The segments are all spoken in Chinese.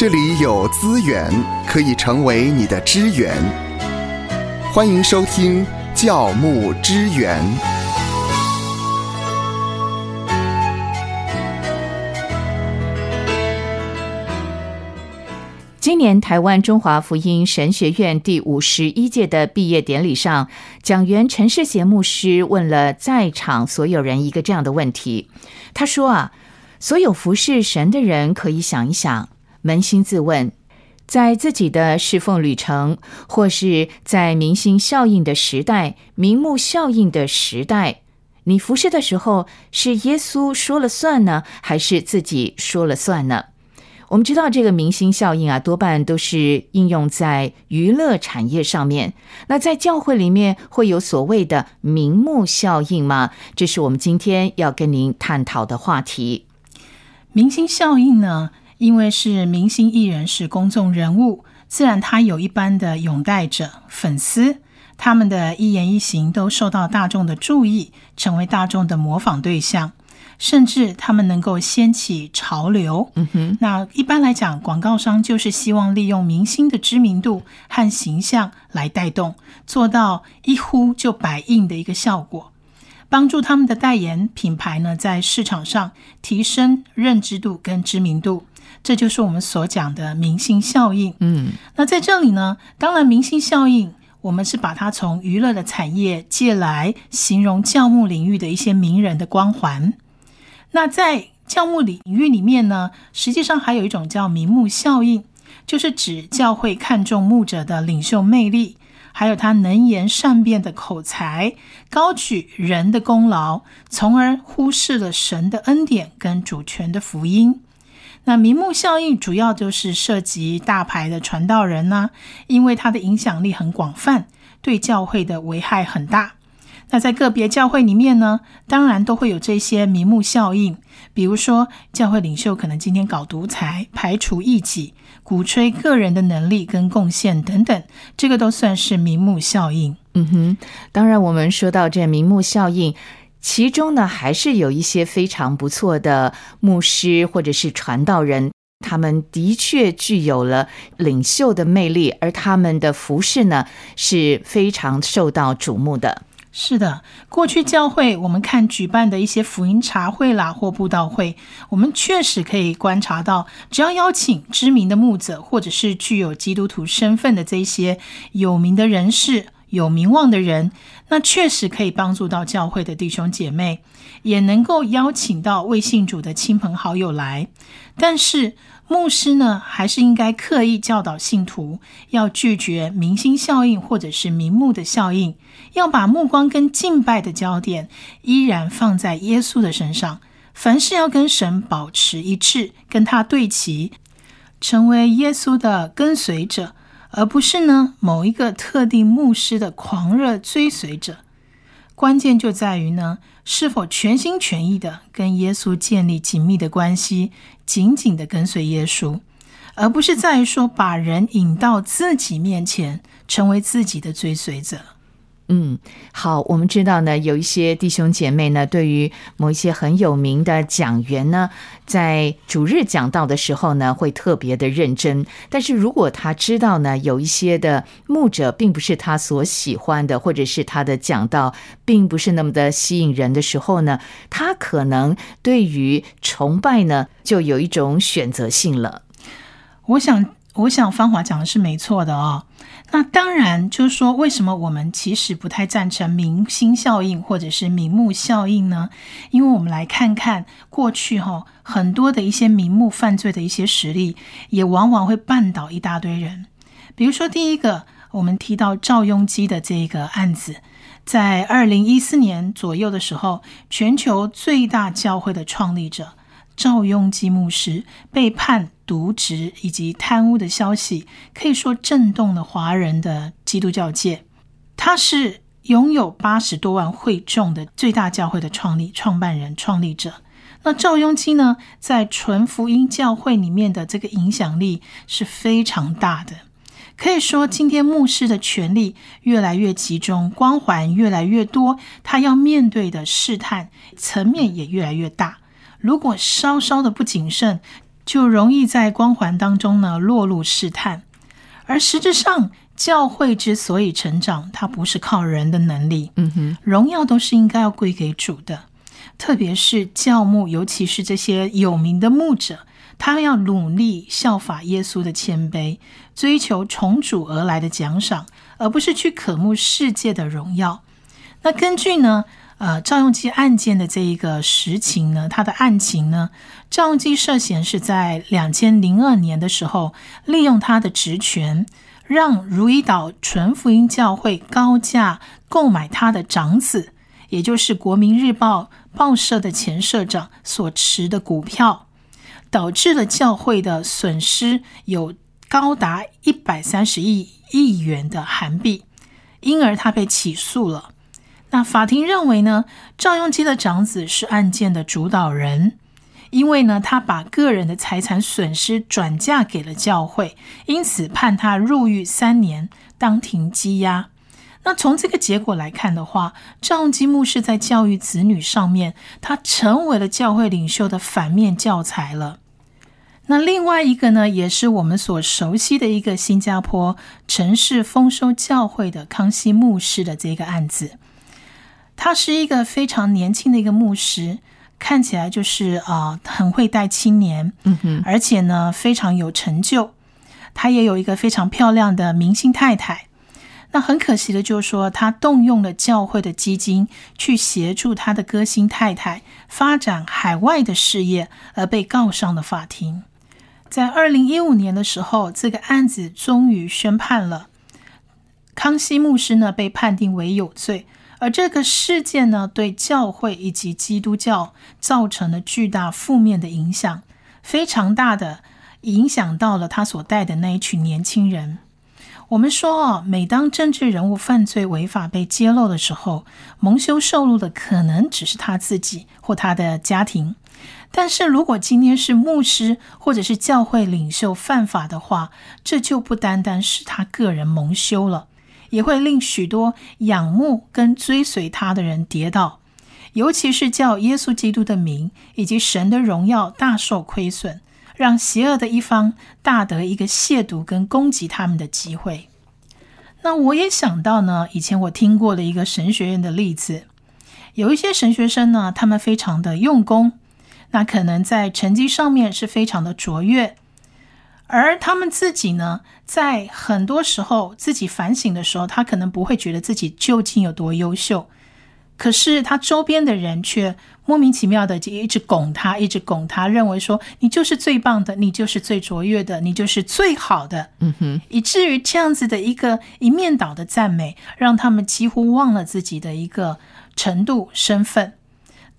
这里有资源可以成为你的支援。欢迎收听教牧支援。今年台湾中华福音神学院第五十一届的毕业典礼上，讲员陈世贤牧师问了在场所有人一个这样的问题。他说：“啊，所有服侍神的人可以想一想，扪心自问，在自己的侍奉旅程，或是在明星效应的时代、名目效应的时代，你服侍的时候，是耶稣说了算呢，还是自己说了算呢？”我们知道这个明星效应啊，多半都是应用在娱乐产业上面。那在教会里面会有所谓的名目效应吗？这是我们今天要跟您探讨的话题。明星效应呢，因为是明星艺人是公众人物，自然他有一般的拥戴者、粉丝，他们的一言一行都受到大众的注意，成为大众的模仿对象。甚至他们能够掀起潮流。嗯哼，那一般来讲，广告商就是希望利用明星的知名度和形象来带动，做到一呼就百应的一个效果，帮助他们的代言品牌呢在市场上提升认知度跟知名度。这就是我们所讲的明星效应。嗯，那在这里呢，当然明星效应，我们是把它从娱乐的产业借来形容教牧领域的一些名人的光环。那在教牧领域里面呢，实际上还有一种叫名目效应，就是指教会看重牧者的领袖魅力，还有他能言善辩的口才，高举人的功劳，从而忽视了神的恩典跟主权的福音。那名目效应主要就是涉及大牌的传道人呢，因为他的影响力很广泛，对教会的危害很大。那在个别教会里面呢，当然都会有这些名目效应，比如说教会领袖可能今天搞独裁、排除异己、鼓吹个人的能力跟贡献等等，这个都算是名目效应。嗯哼，当然我们说到这名目效应，其中呢还是有一些非常不错的牧师或者是传道人，他们的确具有了领袖的魅力，而他们的服饰呢是非常受到瞩目的。是的，过去教会我们看举办的一些福音茶会啦或布道会，我们确实可以观察到，只要邀请知名的牧者或者是具有基督徒身份的这些有名的人士、有名望的人，那确实可以帮助到教会的弟兄姐妹，也能够邀请到未信主的亲朋好友来。但是，牧师呢，还是应该刻意教导信徒，要拒绝明星效应或者是名目的效应，要把目光跟敬拜的焦点依然放在耶稣的身上。凡事要跟神保持一致，跟他对齐，成为耶稣的跟随者，而不是呢某一个特定牧师的狂热追随者。关键就在于呢，是否全心全意的跟耶稣建立紧密的关系。紧紧的跟随耶稣，而不是在于说把人引到自己面前，成为自己的追随者。嗯，好，我们知道呢，有一些弟兄姐妹呢，对于某一些很有名的讲员呢，在主日讲道的时候呢，会特别的认真。但是如果他知道呢，有一些的牧者并不是他所喜欢的，或者是他的讲道并不是那么的吸引人的时候呢，他可能对于崇拜呢，就有一种选择性了。我想，我想芳华讲的是没错的哦。那当然，就是说，为什么我们其实不太赞成明星效应或者是名目效应呢？因为我们来看看过去哈，很多的一些名目犯罪的一些实例，也往往会绊倒一大堆人。比如说，第一个，我们提到赵雍基的这个案子，在二零一四年左右的时候，全球最大教会的创立者。赵雍基牧师被判渎职以及贪污的消息，可以说震动了华人的基督教界。他是拥有八十多万会众的最大教会的创立创办人、创立者。那赵雍基呢，在纯福音教会里面的这个影响力是非常大的。可以说，今天牧师的权力越来越集中，光环越来越多，他要面对的试探层面也越来越大。如果稍稍的不谨慎，就容易在光环当中呢落入试探。而实质上，教会之所以成长，它不是靠人的能力，嗯哼，荣耀都是应该要归给主的。特别是教牧，尤其是这些有名的牧者，他要努力效法耶稣的谦卑，追求从主而来的奖赏，而不是去渴慕世界的荣耀。那根据呢，呃，赵用基案件的这一个实情呢，他的案情呢，赵用基涉嫌是在两千零二年的时候，利用他的职权。让如意岛纯福音教会高价购买他的长子，也就是国民日报报社的前社长所持的股票，导致了教会的损失有高达一百三十亿亿元的韩币，因而他被起诉了。那法庭认为呢，赵用基的长子是案件的主导人。因为呢，他把个人的财产损失转嫁给了教会，因此判他入狱三年，当庭羁押。那从这个结果来看的话，赵用基牧师在教育子女上面，他成为了教会领袖的反面教材了。那另外一个呢，也是我们所熟悉的一个新加坡城市丰收教会的康熙牧师的这个案子，他是一个非常年轻的一个牧师。看起来就是啊，很会带青年，嗯哼，而且呢非常有成就。他也有一个非常漂亮的明星太太。那很可惜的就是说，他动用了教会的基金去协助他的歌星太太发展海外的事业，而被告上了法庭。在二零一五年的时候，这个案子终于宣判了，康熙牧师呢被判定为有罪。而这个事件呢，对教会以及基督教造成了巨大负面的影响，非常大的影响到了他所带的那一群年轻人。我们说哦，每当政治人物犯罪违法被揭露的时候，蒙羞受辱的可能只是他自己或他的家庭。但是如果今天是牧师或者是教会领袖犯法的话，这就不单单是他个人蒙羞了。也会令许多仰慕跟追随他的人跌倒，尤其是叫耶稣基督的名以及神的荣耀大受亏损，让邪恶的一方大得一个亵渎跟攻击他们的机会。那我也想到呢，以前我听过的一个神学院的例子，有一些神学生呢，他们非常的用功，那可能在成绩上面是非常的卓越。而他们自己呢，在很多时候自己反省的时候，他可能不会觉得自己究竟有多优秀，可是他周边的人却莫名其妙的就一直拱他，一直拱他，认为说你就是最棒的，你就是最卓越的，你就是最好的，嗯哼，以至于这样子的一个一面倒的赞美，让他们几乎忘了自己的一个程度、身份。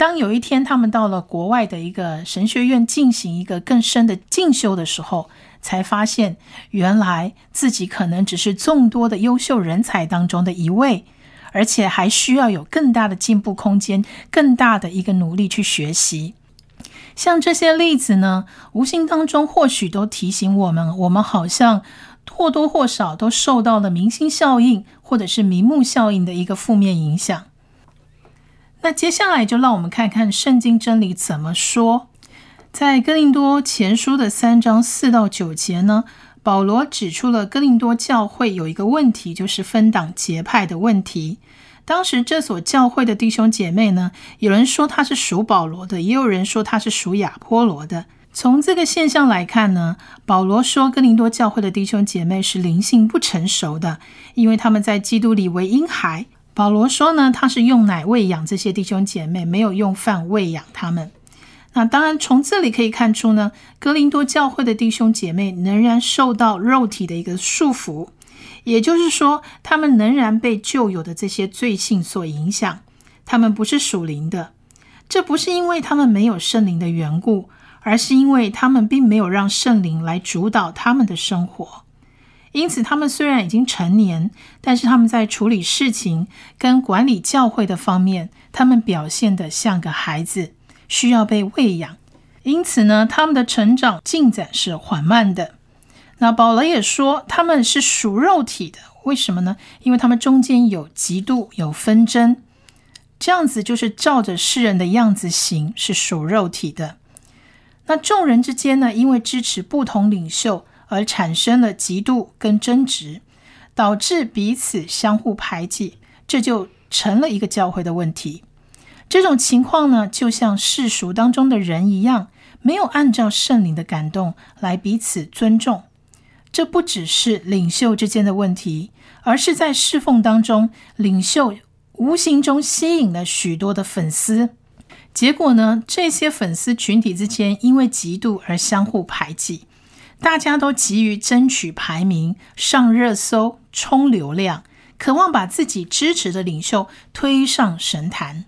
当有一天他们到了国外的一个神学院进行一个更深的进修的时候，才发现，原来自己可能只是众多的优秀人才当中的一位，而且还需要有更大的进步空间，更大的一个努力去学习。像这些例子呢，无形当中或许都提醒我们，我们好像或多或少都受到了明星效应或者是名目效应的一个负面影响。那接下来就让我们看看圣经真理怎么说。在哥林多前书的三章四到九节呢，保罗指出了哥林多教会有一个问题，就是分党结派的问题。当时这所教会的弟兄姐妹呢，有人说他是属保罗的，也有人说他是属亚波罗的。从这个现象来看呢，保罗说哥林多教会的弟兄姐妹是灵性不成熟的，因为他们在基督里为婴孩。保罗说呢，他是用奶喂养这些弟兄姐妹，没有用饭喂养他们。那当然，从这里可以看出呢，格林多教会的弟兄姐妹仍然受到肉体的一个束缚，也就是说，他们仍然被旧有的这些罪性所影响，他们不是属灵的。这不是因为他们没有圣灵的缘故，而是因为他们并没有让圣灵来主导他们的生活。因此，他们虽然已经成年，但是他们在处理事情跟管理教会的方面，他们表现得像个孩子。需要被喂养，因此呢，他们的成长进展是缓慢的。那保罗也说，他们是属肉体的，为什么呢？因为他们中间有嫉妒、有纷争，这样子就是照着世人的样子行，是属肉体的。那众人之间呢，因为支持不同领袖而产生了嫉妒跟争执，导致彼此相互排挤，这就成了一个教会的问题。这种情况呢，就像世俗当中的人一样，没有按照圣灵的感动来彼此尊重。这不只是领袖之间的问题，而是在侍奉当中，领袖无形中吸引了许多的粉丝。结果呢，这些粉丝群体之间因为嫉妒而相互排挤，大家都急于争取排名、上热搜、冲流量，渴望把自己支持的领袖推上神坛。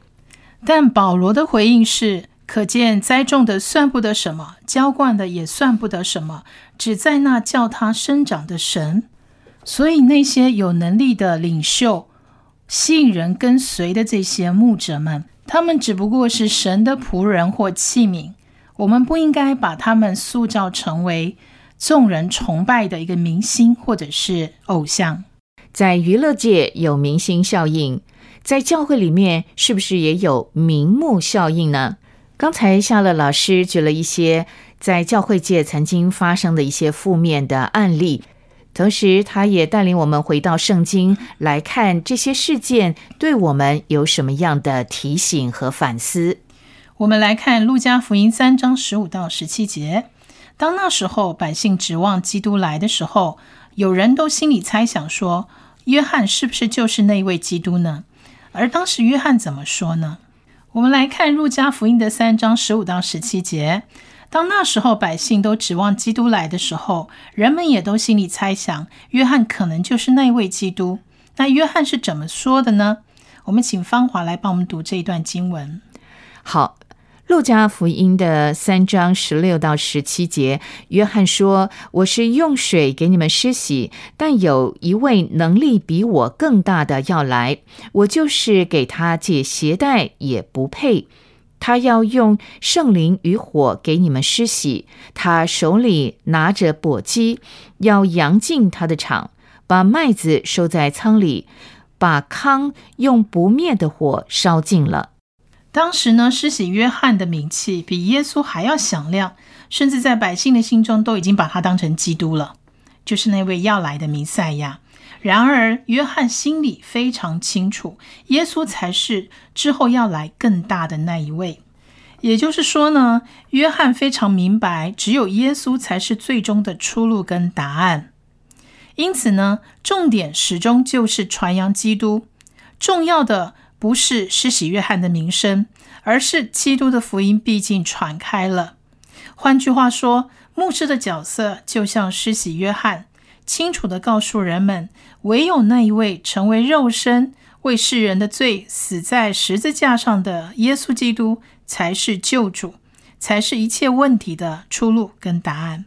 但保罗的回应是：可见栽种的算不得什么，浇灌的也算不得什么，只在那叫他生长的神。所以那些有能力的领袖，吸引人跟随的这些牧者们，他们只不过是神的仆人或器皿。我们不应该把他们塑造成为众人崇拜的一个明星或者是偶像。在娱乐界有明星效应。在教会里面，是不是也有名目效应呢？刚才夏乐老师举了一些在教会界曾经发生的一些负面的案例，同时他也带领我们回到圣经来看这些事件对我们有什么样的提醒和反思。我们来看路加福音三章十五到十七节：当那时候百姓指望基督来的时候，有人都心里猜想说，约翰是不是就是那位基督呢？而当时约翰怎么说呢？我们来看《路加福音》的三章十五到十七节。当那时候百姓都指望基督来的时候，人们也都心里猜想，约翰可能就是那位基督。那约翰是怎么说的呢？我们请芳华来帮我们读这一段经文。好。路加福音的三章十六到十七节，约翰说：“我是用水给你们施洗，但有一位能力比我更大的要来，我就是给他解鞋带也不配。他要用圣灵与火给你们施洗，他手里拿着簸箕，要扬进他的场，把麦子收在仓里，把糠用不灭的火烧尽了。”当时呢，施洗约翰的名气比耶稣还要响亮，甚至在百姓的心中都已经把他当成基督了，就是那位要来的弥赛亚。然而，约翰心里非常清楚，耶稣才是之后要来更大的那一位。也就是说呢，约翰非常明白，只有耶稣才是最终的出路跟答案。因此呢，重点始终就是传扬基督，重要的。不是施洗约翰的名声，而是基督的福音毕竟传开了。换句话说，牧师的角色就像施洗约翰，清楚的告诉人们，唯有那一位成为肉身，为世人的罪死在十字架上的耶稣基督，才是救主，才是一切问题的出路跟答案。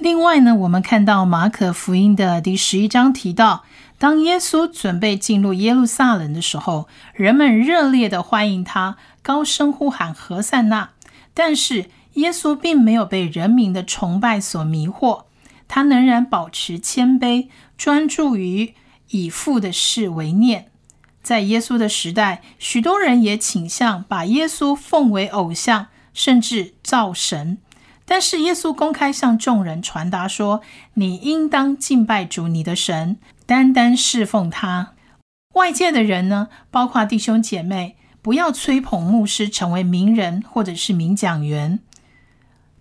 另外呢，我们看到马可福音的第十一章提到。当耶稣准备进入耶路撒冷的时候，人们热烈的欢迎他，高声呼喊“何塞纳”。但是耶稣并没有被人民的崇拜所迷惑，他仍然保持谦卑，专注于以父的事为念。在耶稣的时代，许多人也倾向把耶稣奉为偶像，甚至造神。但是耶稣公开向众人传达说：“你应当敬拜主你的神。”单单侍奉他，外界的人呢，包括弟兄姐妹，不要吹捧牧师成为名人或者是名讲员。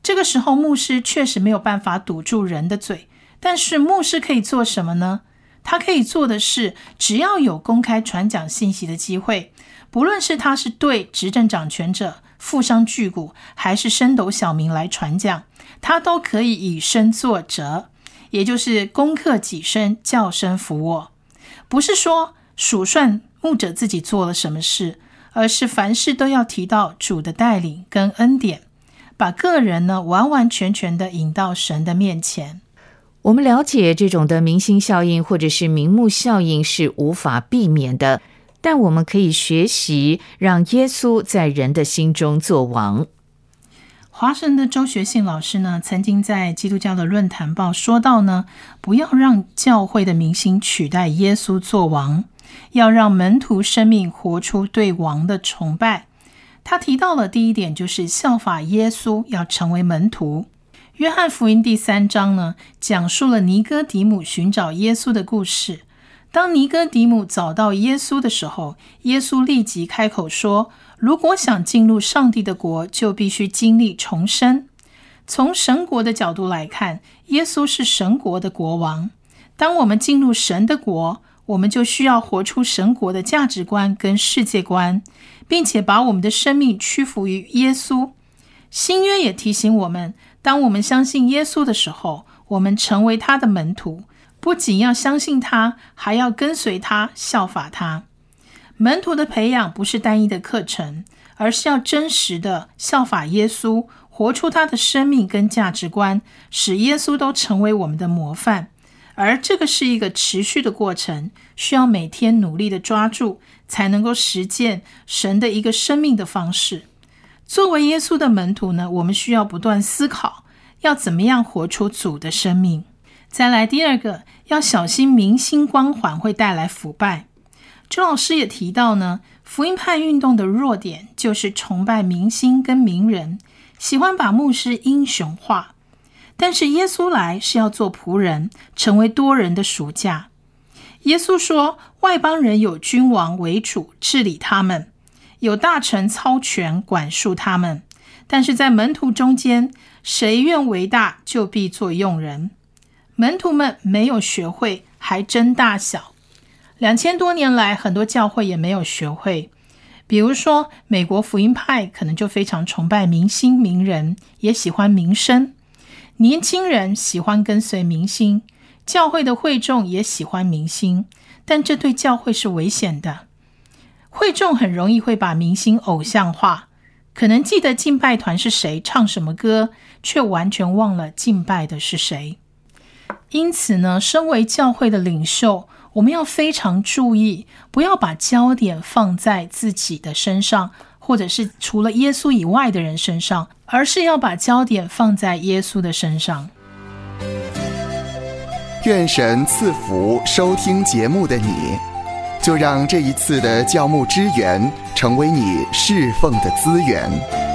这个时候，牧师确实没有办法堵住人的嘴，但是牧师可以做什么呢？他可以做的是，只要有公开传讲信息的机会，不论是他是对执政掌权者、富商巨贾，还是升斗小民来传讲，他都可以以身作则。也就是攻克己身，叫声服我，不是说数算牧者自己做了什么事，而是凡事都要提到主的带领跟恩典，把个人呢完完全全的引到神的面前。我们了解这种的明星效应或者是名目效应是无法避免的，但我们可以学习让耶稣在人的心中做王。华神的周学信老师呢，曾经在基督教的论坛报说到呢，不要让教会的明星取代耶稣做王，要让门徒生命活出对王的崇拜。他提到了第一点，就是效法耶稣，要成为门徒。约翰福音第三章呢，讲述了尼哥底母寻找耶稣的故事。当尼哥底母找到耶稣的时候，耶稣立即开口说：“如果想进入上帝的国，就必须经历重生。”从神国的角度来看，耶稣是神国的国王。当我们进入神的国，我们就需要活出神国的价值观跟世界观，并且把我们的生命屈服于耶稣。新约也提醒我们，当我们相信耶稣的时候，我们成为他的门徒。不仅要相信他，还要跟随他，效法他。门徒的培养不是单一的课程，而是要真实的效法耶稣，活出他的生命跟价值观，使耶稣都成为我们的模范。而这个是一个持续的过程，需要每天努力的抓住，才能够实践神的一个生命的方式。作为耶稣的门徒呢，我们需要不断思考，要怎么样活出主的生命。再来第二个，要小心明星光环会带来腐败。周老师也提到呢，福音派运动的弱点就是崇拜明星跟名人，喜欢把牧师英雄化。但是耶稣来是要做仆人，成为多人的属下。耶稣说，外邦人有君王为主治理他们，有大臣操权管束他们。但是在门徒中间，谁愿为大，就必做用人。门徒们没有学会，还争大小。两千多年来，很多教会也没有学会。比如说，美国福音派可能就非常崇拜明星名人，也喜欢名声。年轻人喜欢跟随明星，教会的会众也喜欢明星，但这对教会是危险的。会众很容易会把明星偶像化，可能记得敬拜团是谁唱什么歌，却完全忘了敬拜的是谁。因此呢，身为教会的领袖，我们要非常注意，不要把焦点放在自己的身上，或者是除了耶稣以外的人身上，而是要把焦点放在耶稣的身上。愿神赐福收听节目的你，就让这一次的教牧支援成为你侍奉的资源。